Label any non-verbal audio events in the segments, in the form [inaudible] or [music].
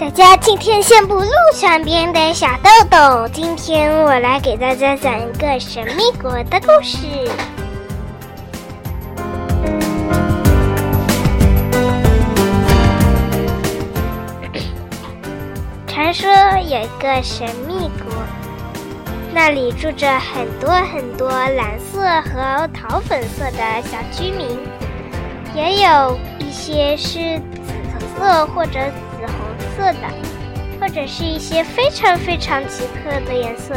大家今天先不录上边的小豆豆，今天我来给大家讲一个神秘国的故事。传说有一个神秘国，那里住着很多很多蓝色和桃粉色的小居民，也有一些是紫色或者。色的，或者是一些非常非常奇特的颜色，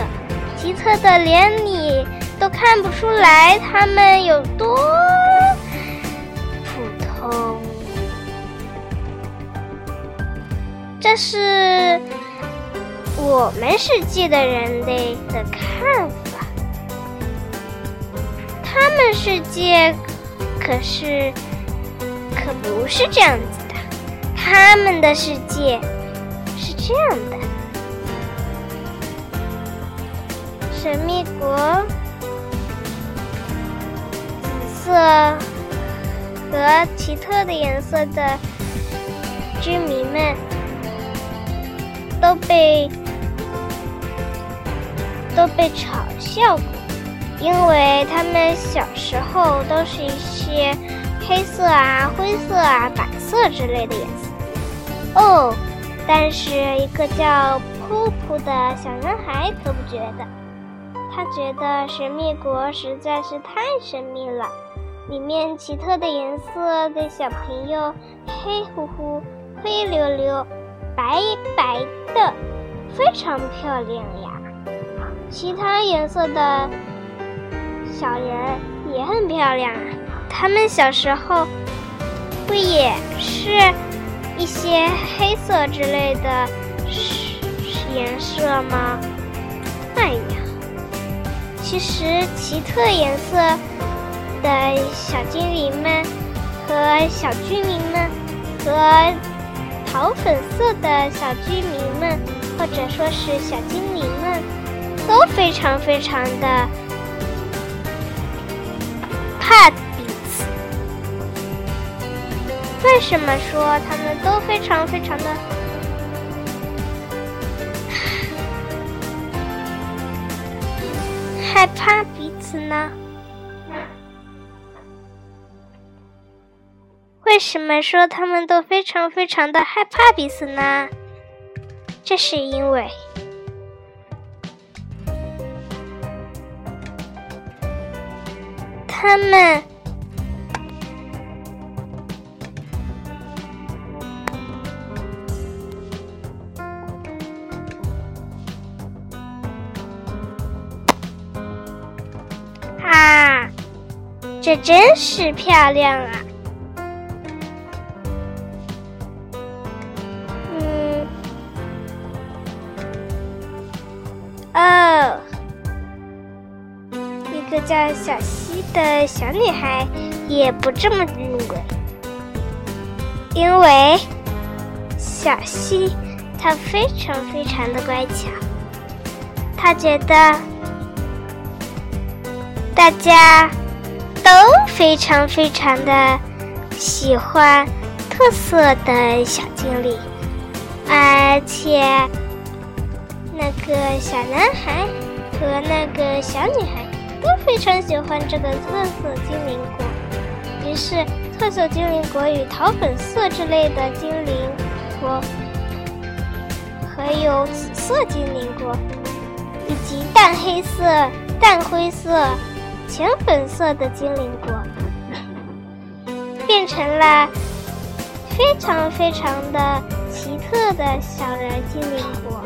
奇特的连你都看不出来它们有多普通。这是我们世界的人类的看法，他们世界可是可不是这样子的，他们的世界。这样的神秘国，紫色和奇特的颜色的居民们都被都被嘲笑过，因为他们小时候都是一些黑色啊、灰色啊、白色之类的颜色。哦。但是一个叫噗噗的小男孩可不觉得，他觉得神秘国实在是太神秘了，里面奇特的颜色的小朋友，黑乎乎、灰溜溜、白白的，非常漂亮呀。其他颜色的小人也很漂亮，他们小时候不也是？一些黑色之类的颜色吗？哎呀，其实奇特颜色的小精灵们和小居民们，和桃粉色的小居民们，或者说是小精灵们，都非常非常的怕。为什么说他们都非常非常的害怕彼此呢？为什么说他们都非常非常的害怕彼此呢？这是因为他们。这真是漂亮啊！嗯，哦，一个叫小溪的小女孩也不这么认为，因为小溪她非常非常的乖巧，她觉得大家。都非常非常的喜欢特色的小精灵，而且那个小男孩和那个小女孩都非常喜欢这个特色精灵国。于是，特色精灵国与桃粉色之类的精灵国，还有紫色精灵国，以及淡黑色、淡灰色。浅粉色的精灵国 [laughs] 变成了非常非常的奇特的小人精灵国。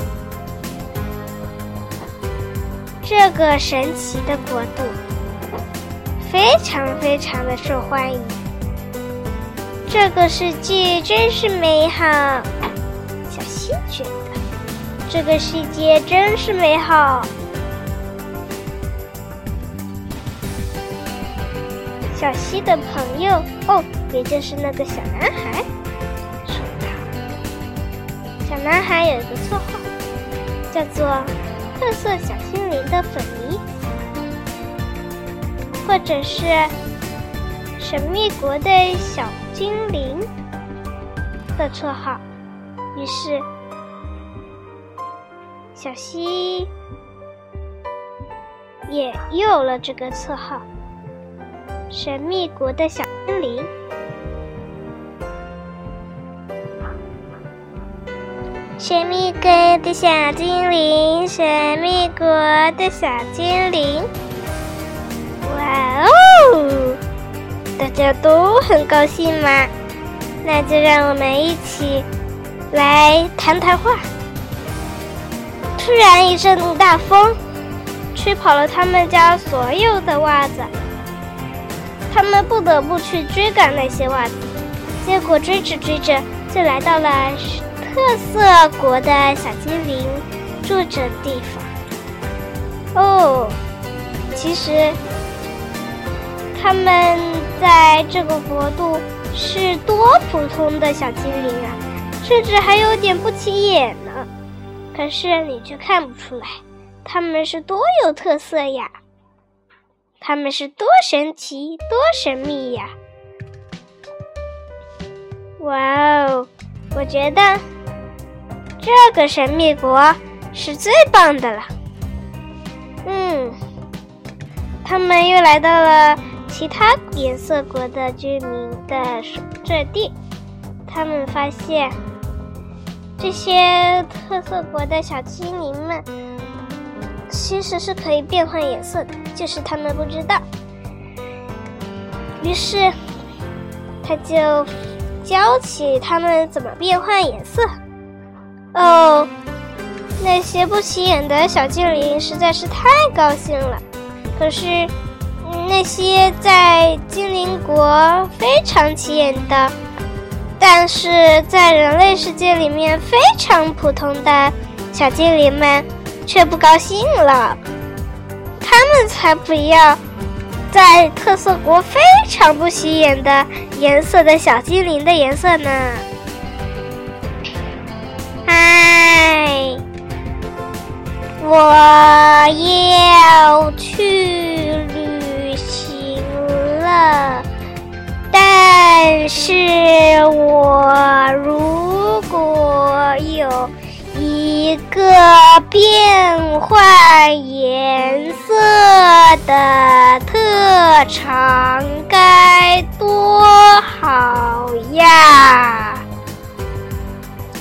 这个神奇的国度非常非常的受欢迎。这个世界真是美好，小溪觉得这个世界真是美好。小溪的朋友。哦，也就是那个小男孩，说道：“小男孩有一个绰号，叫做‘特色小精灵的粉泥’，或者是‘神秘国的小精灵’的绰号。于是，小溪也有了这个绰号——神秘国的小精灵。神秘国的小精灵，神秘国的小精灵。哇哦！大家都很高兴吗？那就让我们一起来谈谈话。突然一阵大风，吹跑了他们家所有的袜子，他们不得不去追赶那些袜子。结果追着追着，就来到了。特色国的小精灵住着地方哦，其实他们在这个国度是多普通的小精灵啊，甚至还有点不起眼呢。可是你却看不出来，他们是多有特色呀！他们是多神奇、多神秘呀！哇哦，我觉得。这个神秘国是最棒的了。嗯，他们又来到了其他颜色国的居民的这地，他们发现这些特色国的小精灵们其实是可以变换颜色的，就是他们不知道。于是他就教起他们怎么变换颜色。哦，那些不起眼的小精灵实在是太高兴了。可是，那些在精灵国非常起眼的，但是在人类世界里面非常普通的小精灵们却不高兴了。他们才不要在特色国非常不起眼的颜色的小精灵的颜色呢。嗨我要去旅行了，但是我如果有一个变换颜色的特长，该多好呀！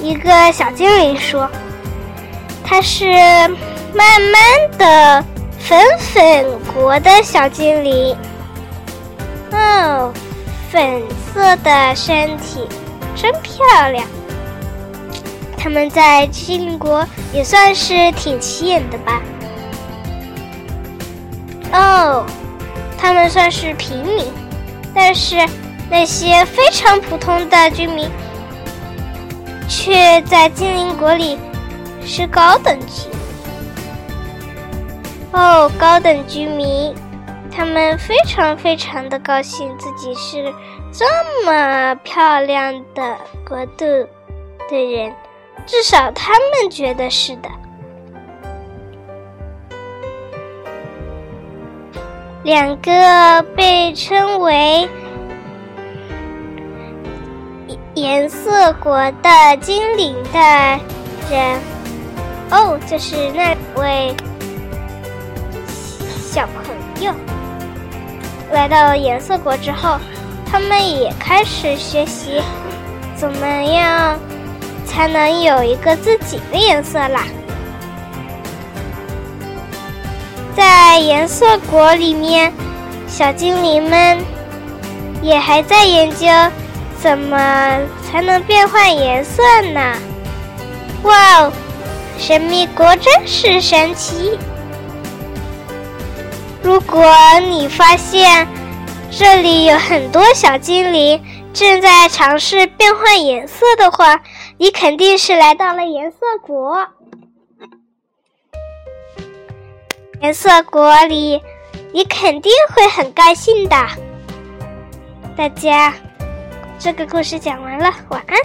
一个小精灵说：“他是。”慢慢的，粉粉国的小精灵，哦，粉色的身体真漂亮。他们在精灵国也算是挺起眼的吧？哦，他们算是平民，但是那些非常普通的居民，却在精灵国里是高等级。哦，高等居民，他们非常非常的高兴，自己是这么漂亮的国度的人，至少他们觉得是的。两个被称为颜色国的精灵的人，哦，就是那位。小朋友来到颜色国之后，他们也开始学习怎么样才能有一个自己的颜色啦。在颜色国里面，小精灵们也还在研究怎么才能变换颜色呢。哇哦，神秘国真是神奇！如果你发现这里有很多小精灵正在尝试变换颜色的话，你肯定是来到了颜色国。颜色国里，你肯定会很高兴的。大家，这个故事讲完了，晚安。